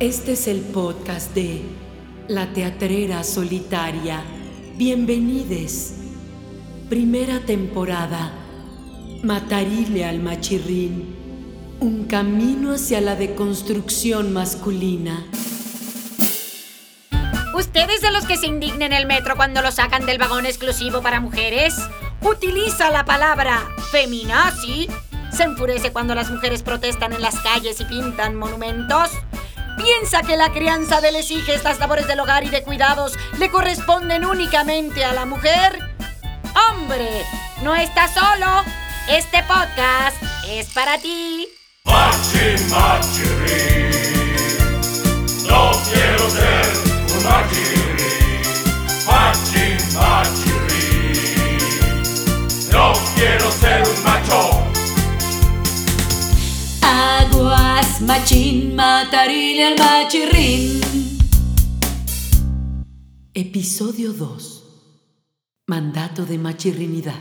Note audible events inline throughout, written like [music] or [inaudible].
Este es el podcast de La Teatrera Solitaria. Bienvenides. Primera temporada. Matarile al machirrín. Un camino hacia la deconstrucción masculina. ¿Ustedes de los que se indignen el metro cuando lo sacan del vagón exclusivo para mujeres? ¿Utiliza la palabra feminazi? ¿Se enfurece cuando las mujeres protestan en las calles y pintan monumentos? ¿Piensa que la crianza de les hijas, las labores del hogar y de cuidados le corresponden únicamente a la mujer? ¡Hombre! ¡No estás solo! Este podcast es para ti. Machi, machirri. No quiero ser un machirri. Machi, machirri. No quiero ser un macho. Machín, matarile al machirrín. Episodio 2. Mandato de machirrinidad.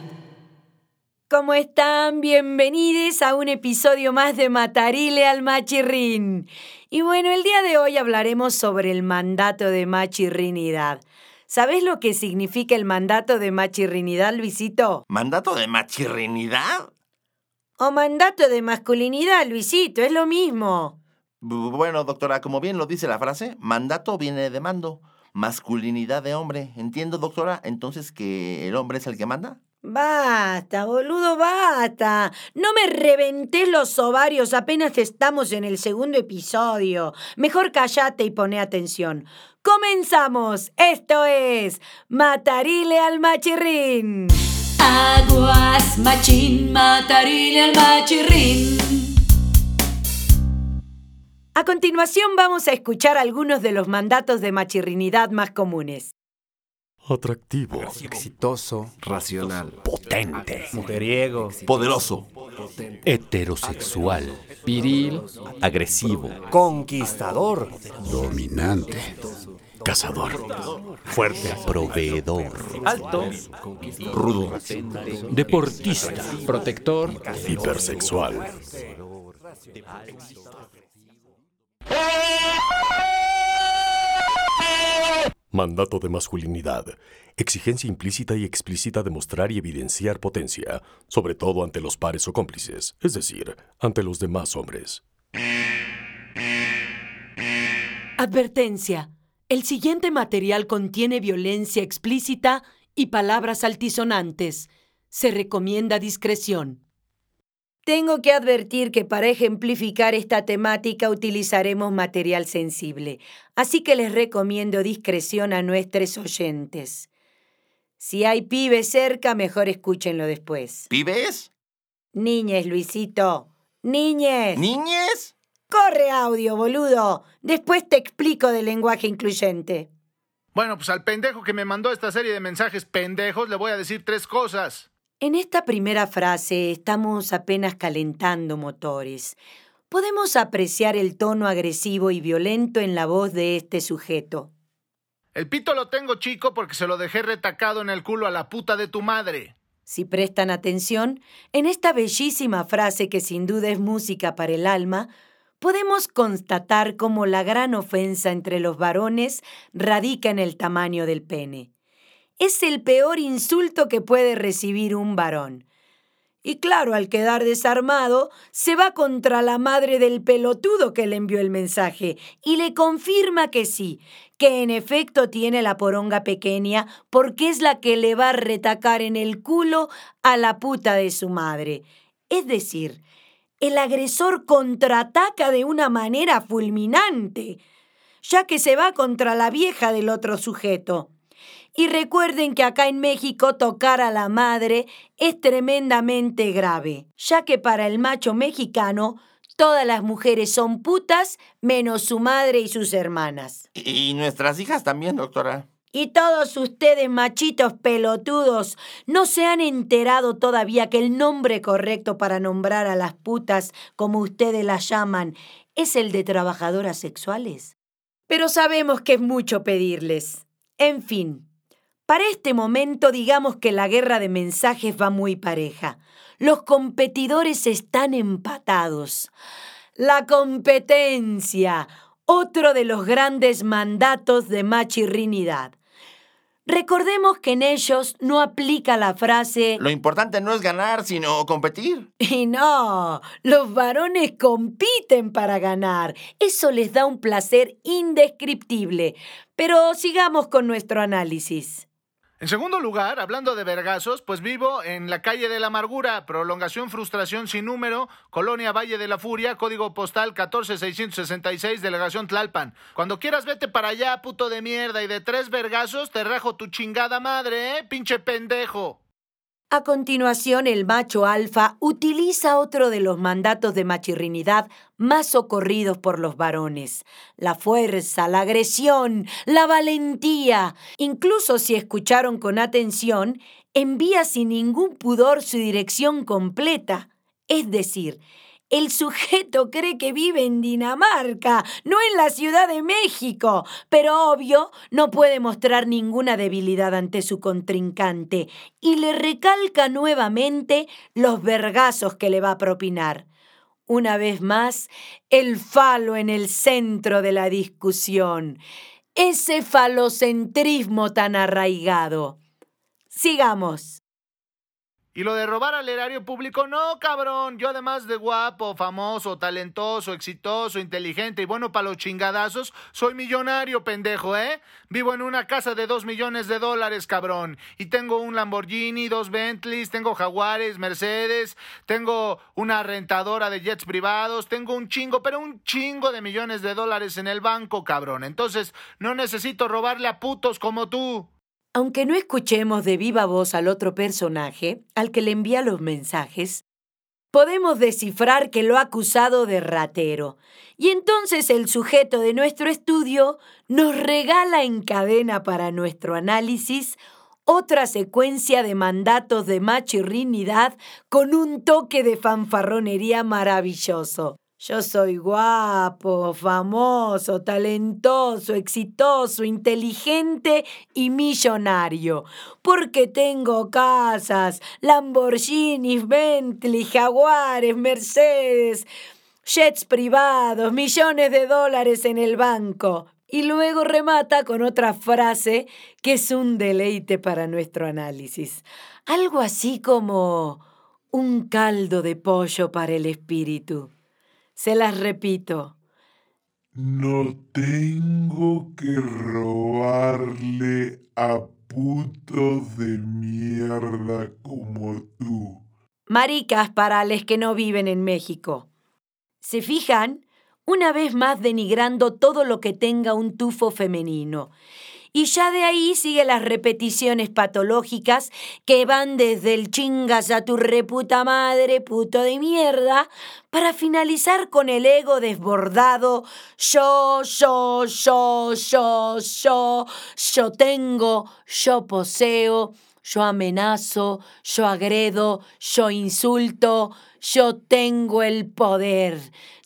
¿Cómo están? Bienvenidos a un episodio más de Matarile al Machirrín. Y bueno, el día de hoy hablaremos sobre el mandato de machirrinidad. ¿Sabes lo que significa el mandato de machirrinidad, Luisito? ¿Mandato de machirrinidad? O mandato de masculinidad, Luisito, es lo mismo. Bu- Bueno, doctora, como bien lo dice la frase, mandato viene de mando, masculinidad de hombre. ¿Entiendo, doctora? Entonces que el hombre es el que manda. Basta, boludo, basta. No me reventés los ovarios apenas estamos en el segundo episodio. Mejor callate y poné atención. Comenzamos. Esto es Matarile al Machirrín. Aguas, machín, matarile al machirrín. A continuación vamos a escuchar algunos de los mandatos de machirrinidad más comunes. Atractivo. exitoso, Racional. potente, Mujeriego. Poderoso. Heterosexual. Viril. Agresivo. conquistador, Dominante. Cazador. Fuerte. Proveedor. alto, Rudo. Deportista. Protector. Hipersexual. Mandato de masculinidad. Exigencia implícita y explícita de mostrar y evidenciar potencia, sobre todo ante los pares o cómplices, es decir, ante los demás hombres. Advertencia. El siguiente material contiene violencia explícita y palabras altisonantes. Se recomienda discreción. Tengo que advertir que para ejemplificar esta temática utilizaremos material sensible, así que les recomiendo discreción a nuestros oyentes. Si hay pibes cerca, mejor escúchenlo después. ¿Pibes? Niñes, Luisito. Niñes. ¿Niñes? Corre audio, boludo. Después te explico del lenguaje incluyente. Bueno, pues al pendejo que me mandó esta serie de mensajes pendejos le voy a decir tres cosas. En esta primera frase estamos apenas calentando motores. Podemos apreciar el tono agresivo y violento en la voz de este sujeto. El pito lo tengo chico porque se lo dejé retacado en el culo a la puta de tu madre. Si prestan atención, en esta bellísima frase que sin duda es música para el alma, podemos constatar cómo la gran ofensa entre los varones radica en el tamaño del pene. Es el peor insulto que puede recibir un varón. Y claro, al quedar desarmado, se va contra la madre del pelotudo que le envió el mensaje y le confirma que sí, que en efecto tiene la poronga pequeña porque es la que le va a retacar en el culo a la puta de su madre. Es decir, el agresor contraataca de una manera fulminante, ya que se va contra la vieja del otro sujeto. Y recuerden que acá en México tocar a la madre es tremendamente grave, ya que para el macho mexicano todas las mujeres son putas menos su madre y sus hermanas. Y nuestras hijas también, doctora. Y todos ustedes, machitos pelotudos, no se han enterado todavía que el nombre correcto para nombrar a las putas, como ustedes las llaman, es el de trabajadoras sexuales. Pero sabemos que es mucho pedirles. En fin, para este momento digamos que la guerra de mensajes va muy pareja. Los competidores están empatados. La competencia, otro de los grandes mandatos de machirrinidad. Recordemos que en ellos no aplica la frase Lo importante no es ganar, sino competir. [laughs] y no, los varones compiten para ganar. Eso les da un placer indescriptible. Pero sigamos con nuestro análisis. En segundo lugar, hablando de vergazos, pues vivo en la calle de la amargura, prolongación frustración sin número, colonia Valle de la Furia, código postal 14666, delegación Tlalpan. Cuando quieras vete para allá, puto de mierda, y de tres vergazos te rajo tu chingada madre, ¿eh? Pinche pendejo. A continuación, el macho alfa utiliza otro de los mandatos de machirrinidad más socorridos por los varones. La fuerza, la agresión, la valentía. Incluso si escucharon con atención, envía sin ningún pudor su dirección completa. Es decir, el sujeto cree que vive en Dinamarca, no en la Ciudad de México, pero obvio no puede mostrar ninguna debilidad ante su contrincante y le recalca nuevamente los vergazos que le va a propinar. Una vez más, el falo en el centro de la discusión, ese falocentrismo tan arraigado. Sigamos. Y lo de robar al erario público, no, cabrón. Yo además de guapo, famoso, talentoso, exitoso, inteligente y bueno para los chingadazos, soy millonario, pendejo, ¿eh? Vivo en una casa de dos millones de dólares, cabrón. Y tengo un Lamborghini, dos Bentleys, tengo Jaguares, Mercedes, tengo una rentadora de jets privados, tengo un chingo, pero un chingo de millones de dólares en el banco, cabrón. Entonces, no necesito robarle a putos como tú. Aunque no escuchemos de viva voz al otro personaje, al que le envía los mensajes, podemos descifrar que lo ha acusado de ratero. Y entonces el sujeto de nuestro estudio nos regala en cadena para nuestro análisis otra secuencia de mandatos de machirrinidad con un toque de fanfarronería maravilloso. Yo soy guapo, famoso, talentoso, exitoso, inteligente y millonario, porque tengo casas, Lamborghinis, Bentley, Jaguares, Mercedes, jets privados, millones de dólares en el banco. Y luego remata con otra frase que es un deleite para nuestro análisis. Algo así como un caldo de pollo para el espíritu. Se las repito. No tengo que robarle a putos de mierda como tú. Maricas para les que no viven en México. ¿Se fijan? Una vez más denigrando todo lo que tenga un tufo femenino. Y ya de ahí sigue las repeticiones patológicas que van desde el chingas a tu reputa madre, puto de mierda, para finalizar con el ego desbordado, yo, yo, yo, yo, yo, yo tengo, yo poseo, yo amenazo, yo agredo, yo insulto, yo tengo el poder.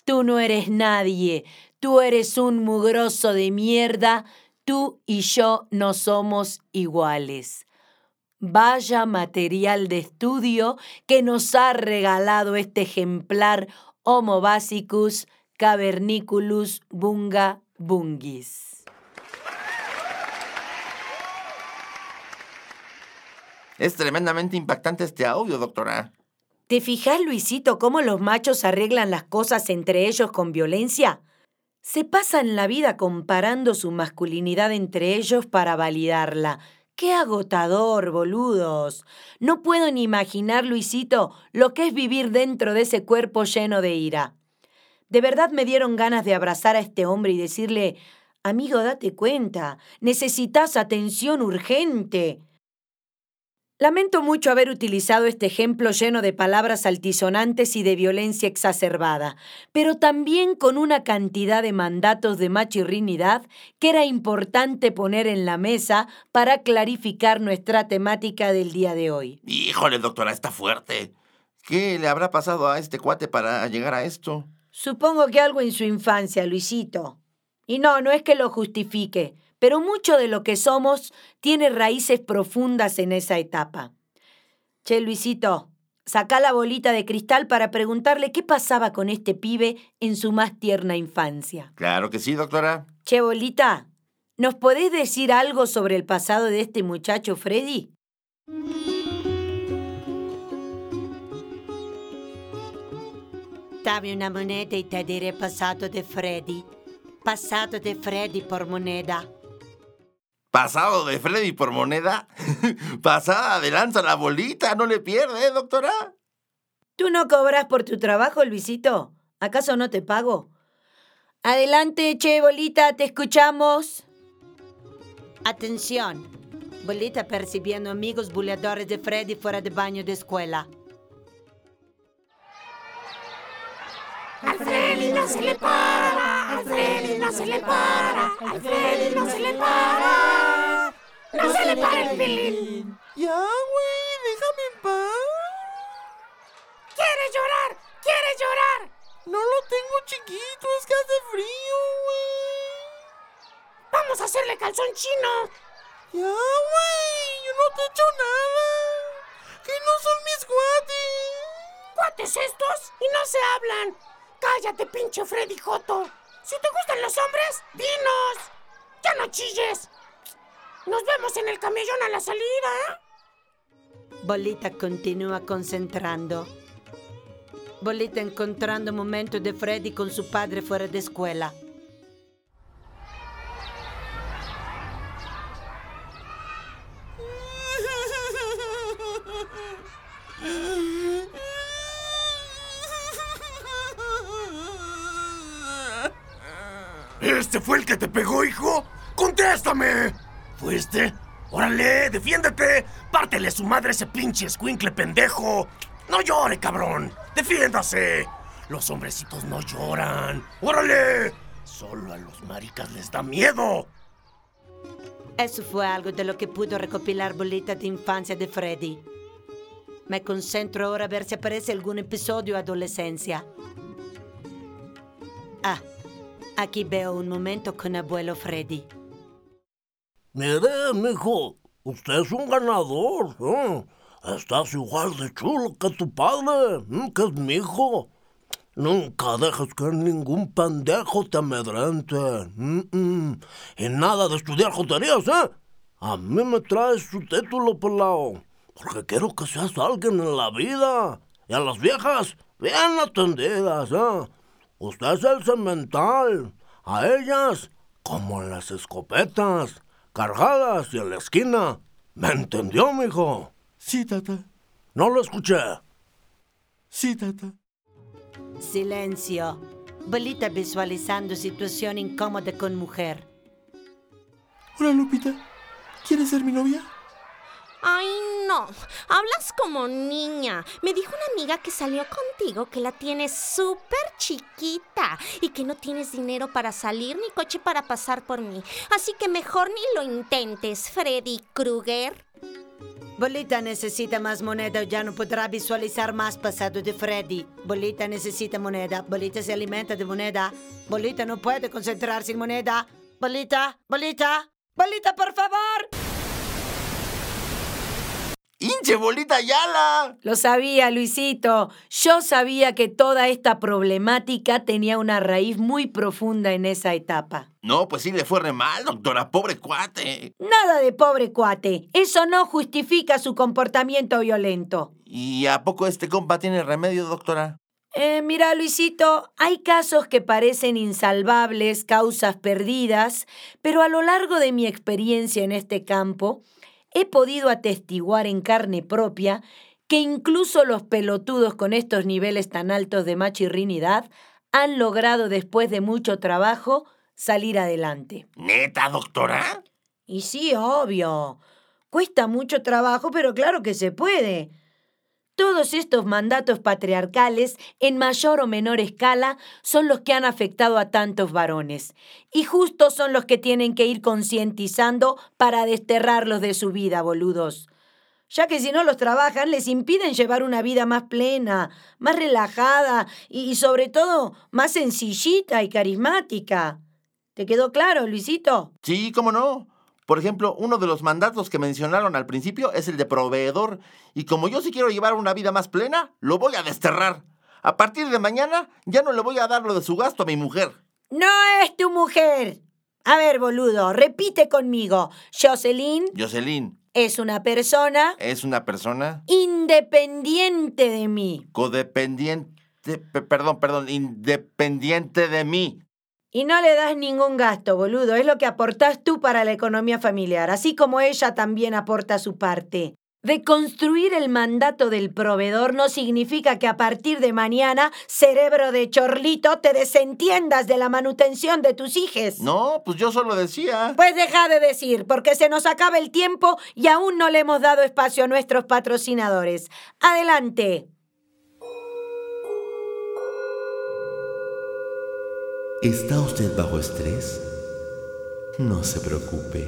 Tú no eres nadie, tú eres un mugroso de mierda, tú y yo no somos iguales. Vaya material de estudio que nos ha regalado este ejemplar Homo basicus caverniculus bunga bungis. Es tremendamente impactante este audio, doctora. ¿Te fijas, Luisito, cómo los machos arreglan las cosas entre ellos con violencia? Se pasan la vida comparando su masculinidad entre ellos para validarla. ¡Qué agotador, boludos! No puedo ni imaginar, Luisito, lo que es vivir dentro de ese cuerpo lleno de ira. De verdad me dieron ganas de abrazar a este hombre y decirle, amigo, date cuenta, necesitas atención urgente. Lamento mucho haber utilizado este ejemplo lleno de palabras altisonantes y de violencia exacerbada, pero también con una cantidad de mandatos de machirrinidad que era importante poner en la mesa para clarificar nuestra temática del día de hoy. Híjole, doctora, está fuerte. ¿Qué le habrá pasado a este cuate para llegar a esto? Supongo que algo en su infancia, Luisito. Y no, no es que lo justifique, pero mucho de lo que somos tiene raíces profundas en esa etapa. Che, Luisito, Sacá la bolita de cristal para preguntarle qué pasaba con este pibe en su más tierna infancia. Claro que sí, doctora. Che, bolita, ¿nos podés decir algo sobre el pasado de este muchacho Freddy? Dame una moneda y te diré pasado de Freddy. Pasado de Freddy por moneda. ¿Pasado de Freddy por moneda? [laughs] Pasada de lanza la bolita, no le pierde, ¿eh, doctora? ¿Tú no cobras por tu trabajo, Luisito? ¿Acaso no te pago? Adelante, che, bolita, te escuchamos. Atención. Bolita percibiendo amigos buleadores de Freddy fuera de baño de escuela. Al Freddy no se le para, al Freddy no se le para, al Freddy no se le para. No se le para el pilín. Ya, güey, déjame en paz. ¡Quiere llorar! ¡Quiere llorar! No lo tengo chiquito, es que hace frío, güey. Vamos a hacerle calzón chino. Ya, güey, yo no te he hecho nada. Que no son mis cuates. ¿Cuates estos? Y no se hablan. Cállate, pinche Freddy Joto. Si te gustan los hombres, dinos. Ya no chilles. Nos vemos en el camellón a la salida, ¿eh? Bolita continúa concentrando. Bolita encontrando momento de Freddy con su padre fuera de escuela. ¿Este fue el que te pegó, hijo? ¡Contéstame! ¿Fuiste? ¡Órale, defiéndete! ¡Pártele su madre ese pinche escuincle pendejo! ¡No llore, cabrón! ¡Defiéndase! Los hombrecitos no lloran. ¡Órale! Solo a los maricas les da miedo. Eso fue algo de lo que pudo recopilar Bolita de infancia de Freddy. Me concentro ahora a ver si aparece algún episodio adolescencia. Aquí veo un momento con abuelo Freddy. Mire, mijo, usted es un ganador. ¿eh? Estás igual de chulo que tu padre, ¿eh? que es mi hijo. Nunca dejes que ningún pendejo te amedrente. Mm. Y nada de estudiar joterías, ¿eh? A mí me traes su título, pelao. Porque quiero que seas alguien en la vida. Y a las viejas, bien atendidas, ¿eh? Usted es el cemental. A ellas, como en las escopetas, cargadas y en la esquina. ¿Me entendió, mijo? Sí, tata. No lo escuché. Sí, tata. Silencio. Bolita visualizando situación incómoda con mujer. Hola, Lupita. ¿Quieres ser mi novia? Ay, no. Hablas como niña. Me dijo una amiga que salió contigo que la tienes súper chiquita y que no tienes dinero para salir ni coche para pasar por mí. Así que mejor ni lo intentes, Freddy Krueger. Bolita necesita más moneda o ya no podrá visualizar más pasado de Freddy. Bolita necesita moneda. Bolita se alimenta de moneda. Bolita no puede concentrarse en moneda. Bolita, Bolita, Bolita, por favor. ¡Hinche bolita Yala! Lo sabía, Luisito. Yo sabía que toda esta problemática tenía una raíz muy profunda en esa etapa. No, pues sí le fue re mal, doctora. Pobre cuate. Nada de pobre cuate. Eso no justifica su comportamiento violento. ¿Y a poco este compa tiene remedio, doctora? Eh, mira, Luisito, hay casos que parecen insalvables, causas perdidas, pero a lo largo de mi experiencia en este campo, he podido atestiguar en carne propia que incluso los pelotudos con estos niveles tan altos de machirrinidad han logrado después de mucho trabajo salir adelante. ¿Neta, doctora? Y sí, obvio. Cuesta mucho trabajo, pero claro que se puede. Todos estos mandatos patriarcales, en mayor o menor escala, son los que han afectado a tantos varones. Y justo son los que tienen que ir concientizando para desterrarlos de su vida, boludos. Ya que si no los trabajan, les impiden llevar una vida más plena, más relajada y, y sobre todo más sencillita y carismática. ¿Te quedó claro, Luisito? Sí, cómo no. Por ejemplo, uno de los mandatos que mencionaron al principio es el de proveedor. Y como yo sí quiero llevar una vida más plena, lo voy a desterrar. A partir de mañana ya no le voy a dar lo de su gasto a mi mujer. No es tu mujer. A ver, boludo, repite conmigo. Jocelyn Jocelyn es una persona es una persona independiente de mí. codependiente, pe- perdón, perdón, independiente de mí. Y no le das ningún gasto, boludo. Es lo que aportás tú para la economía familiar, así como ella también aporta su parte. De construir el mandato del proveedor no significa que a partir de mañana, cerebro de chorlito, te desentiendas de la manutención de tus hijes. No, pues yo solo decía. Pues deja de decir, porque se nos acaba el tiempo y aún no le hemos dado espacio a nuestros patrocinadores. Adelante. ¿Está usted bajo estrés? No se preocupe.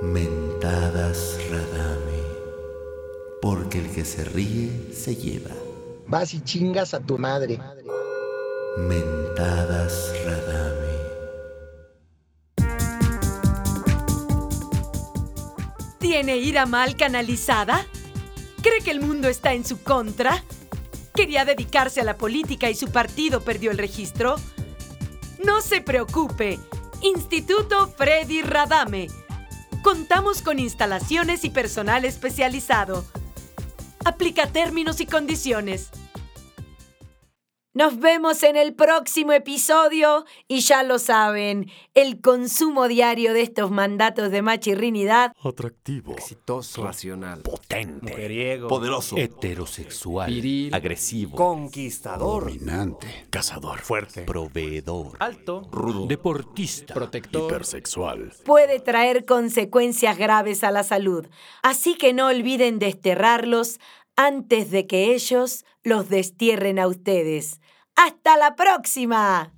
Mentadas Radame. Porque el que se ríe se lleva. Vas y chingas a tu madre. Mentadas Radame. ¿Tiene ira mal canalizada? ¿Cree que el mundo está en su contra? ¿Quería dedicarse a la política y su partido perdió el registro? No se preocupe. Instituto Freddy Radame. Contamos con instalaciones y personal especializado. Aplica términos y condiciones. Nos vemos en el próximo episodio y ya lo saben, el consumo diario de estos mandatos de machirrinidad Atractivo. Exitoso. Racional. Potente. Mujeriego. Poderoso. Heterosexual. Viril. Agresivo. Conquistador. Dominante. Cazador. Fuerte. Proveedor. Alto. Rudo. Deportista. Protector. Hipersexual. puede traer consecuencias graves a la salud. Así que no olviden desterrarlos antes de que ellos los destierren a ustedes. ¡Hasta la próxima!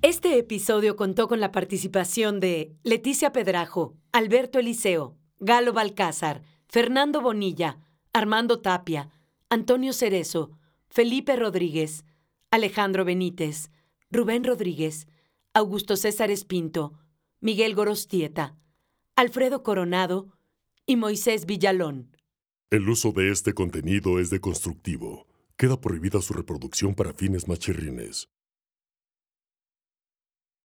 Este episodio contó con la participación de Leticia Pedrajo, Alberto Eliseo, Galo Balcázar, Fernando Bonilla, Armando Tapia, Antonio Cerezo, Felipe Rodríguez, Alejandro Benítez, Rubén Rodríguez, Augusto César Espinto, Miguel Gorostieta, Alfredo Coronado y Moisés Villalón. El uso de este contenido es deconstructivo. Queda prohibida su reproducción para fines machirrines.